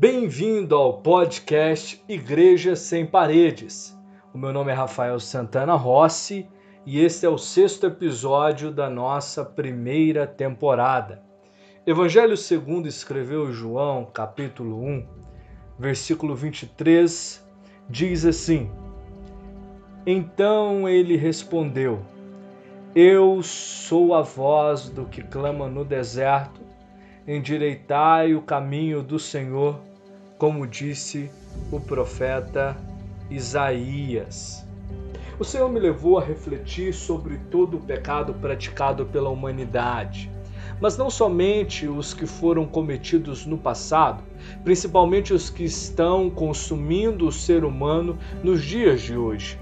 Bem-vindo ao podcast Igreja Sem Paredes. O meu nome é Rafael Santana Rossi e este é o sexto episódio da nossa primeira temporada. Evangelho segundo escreveu João, capítulo 1, versículo 23, diz assim: Então ele respondeu: Eu sou a voz do que clama no deserto endireitai o caminho do Senhor, como disse o profeta Isaías. O Senhor me levou a refletir sobre todo o pecado praticado pela humanidade, mas não somente os que foram cometidos no passado, principalmente os que estão consumindo o ser humano nos dias de hoje.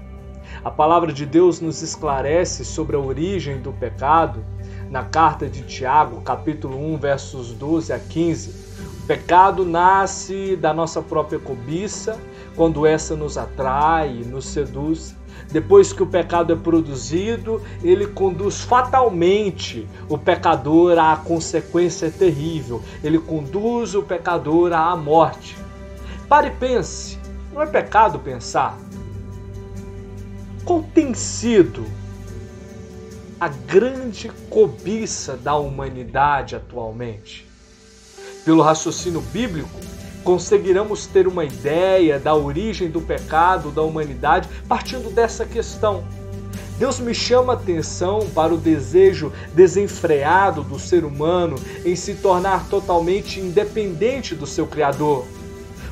A palavra de Deus nos esclarece sobre a origem do pecado na carta de Tiago, capítulo 1, versos 12 a 15. Pecado nasce da nossa própria cobiça, quando essa nos atrai nos seduz. Depois que o pecado é produzido, ele conduz fatalmente o pecador à consequência terrível. Ele conduz o pecador à morte. Pare e pense. Não é pecado pensar? Qual tem sido a grande cobiça da humanidade atualmente. Pelo raciocínio bíblico, conseguiremos ter uma ideia da origem do pecado da humanidade partindo dessa questão. Deus me chama a atenção para o desejo desenfreado do ser humano em se tornar totalmente independente do seu Criador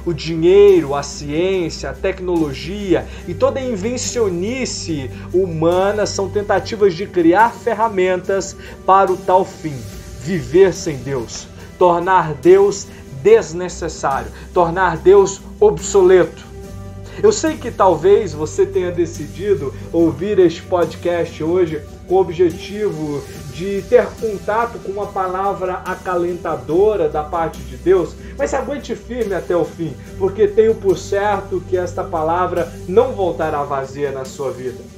o dinheiro, a ciência, a tecnologia e toda a invencionice humana são tentativas de criar ferramentas para o tal fim: viver sem Deus, tornar Deus desnecessário, tornar Deus obsoleto. Eu sei que talvez você tenha decidido ouvir este podcast hoje com o objetivo de ter contato com uma palavra acalentadora da parte de Deus, mas aguente firme até o fim, porque tenho por certo que esta palavra não voltará vazia na sua vida.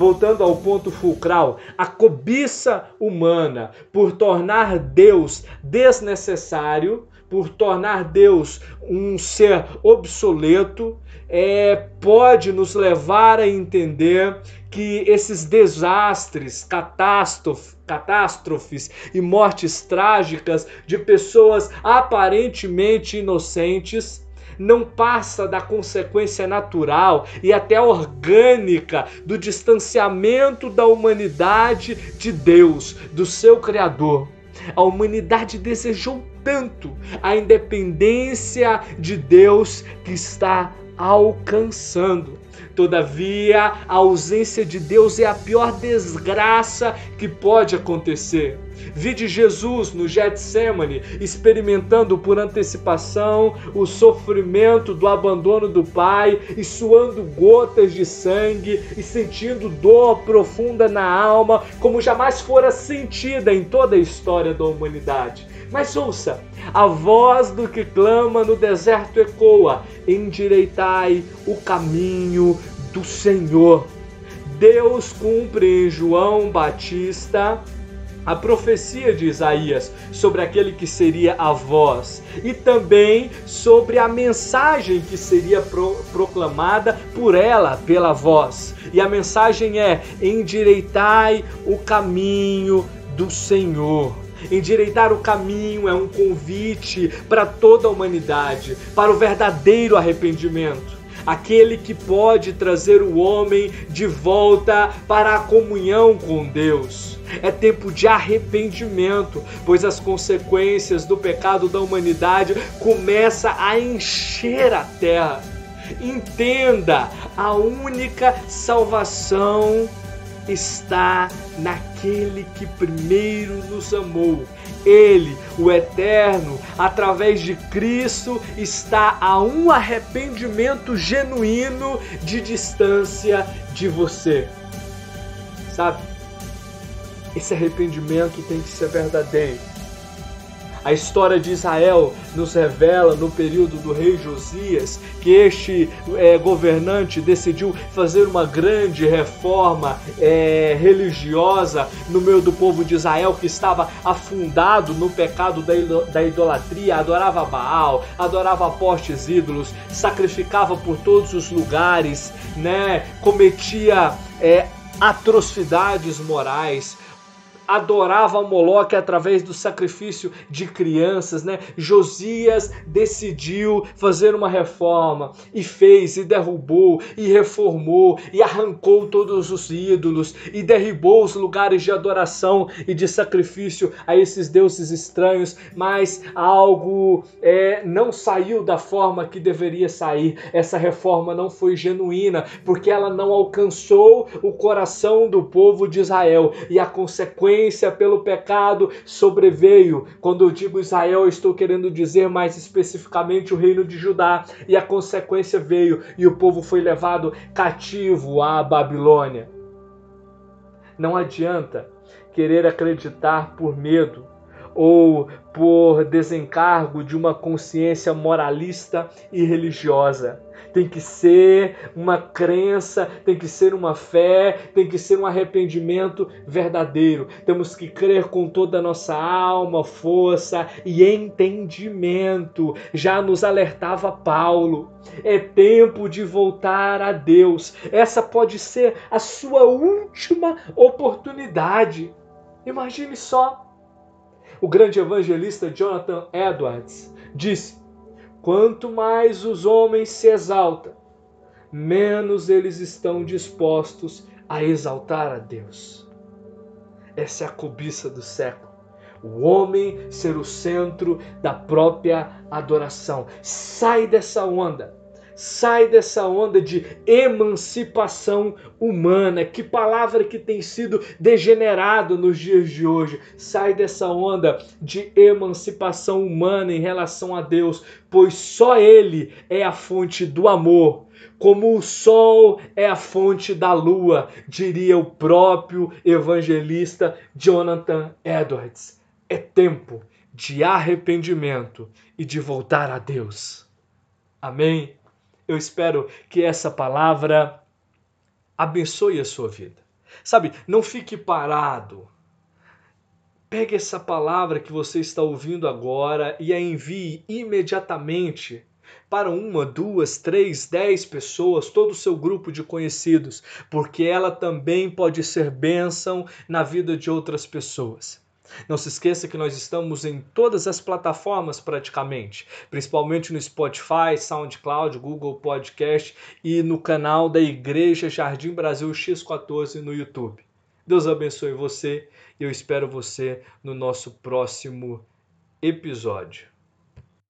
Voltando ao ponto fulcral, a cobiça humana por tornar Deus desnecessário, por tornar Deus um ser obsoleto, é, pode nos levar a entender que esses desastres, catástrofes, catástrofes e mortes trágicas de pessoas aparentemente inocentes não passa da consequência natural e até orgânica do distanciamento da humanidade de Deus, do seu Criador. A humanidade desejou tanto a independência de Deus que está alcançando. Todavia, a ausência de Deus é a pior desgraça que pode acontecer. Vide Jesus no Getsemane, experimentando por antecipação o sofrimento do abandono do Pai e suando gotas de sangue e sentindo dor profunda na alma, como jamais fora sentida em toda a história da humanidade. Mas ouça, a voz do que clama no deserto ecoa: endireitai o caminho do Senhor. Deus cumpre em João Batista a profecia de Isaías sobre aquele que seria a voz e também sobre a mensagem que seria pro, proclamada por ela, pela voz. E a mensagem é: endireitai o caminho do Senhor. Endireitar o caminho é um convite para toda a humanidade, para o verdadeiro arrependimento aquele que pode trazer o homem de volta para a comunhão com Deus. É tempo de arrependimento, pois as consequências do pecado da humanidade começam a encher a terra. Entenda, a única salvação está naquele que primeiro nos amou. Ele, o Eterno, através de Cristo, está a um arrependimento genuíno de distância de você. Sabe? Esse arrependimento tem que ser verdadeiro. A história de Israel nos revela, no período do rei Josias, que este é, governante decidiu fazer uma grande reforma é, religiosa no meio do povo de Israel que estava afundado no pecado da idolatria, adorava Baal, adorava postes ídolos, sacrificava por todos os lugares, né? cometia é, atrocidades morais, adorava Moloque através do sacrifício de crianças, né? Josias decidiu fazer uma reforma e fez e derrubou e reformou e arrancou todos os ídolos e derribou os lugares de adoração e de sacrifício a esses deuses estranhos, mas algo é, não saiu da forma que deveria sair. Essa reforma não foi genuína porque ela não alcançou o coração do povo de Israel e a consequência pelo pecado sobreveio. Quando eu digo Israel, eu estou querendo dizer mais especificamente o reino de Judá, e a consequência veio, e o povo foi levado cativo à Babilônia. Não adianta querer acreditar por medo ou por desencargo de uma consciência moralista e religiosa tem que ser uma crença, tem que ser uma fé, tem que ser um arrependimento verdadeiro. Temos que crer com toda a nossa alma, força e entendimento. Já nos alertava Paulo. É tempo de voltar a Deus. Essa pode ser a sua última oportunidade. Imagine só. O grande evangelista Jonathan Edwards disse: Quanto mais os homens se exaltam, menos eles estão dispostos a exaltar a Deus. Essa é a cobiça do século. O homem ser o centro da própria adoração. Sai dessa onda. Sai dessa onda de emancipação humana. Que palavra que tem sido degenerada nos dias de hoje. Sai dessa onda de emancipação humana em relação a Deus, pois só Ele é a fonte do amor. Como o sol é a fonte da lua, diria o próprio evangelista Jonathan Edwards. É tempo de arrependimento e de voltar a Deus. Amém? Eu espero que essa palavra abençoe a sua vida. Sabe, não fique parado. Pegue essa palavra que você está ouvindo agora e a envie imediatamente para uma, duas, três, dez pessoas, todo o seu grupo de conhecidos, porque ela também pode ser bênção na vida de outras pessoas. Não se esqueça que nós estamos em todas as plataformas praticamente, principalmente no Spotify, SoundCloud, Google Podcast e no canal da Igreja Jardim Brasil X14 no YouTube. Deus abençoe você e eu espero você no nosso próximo episódio.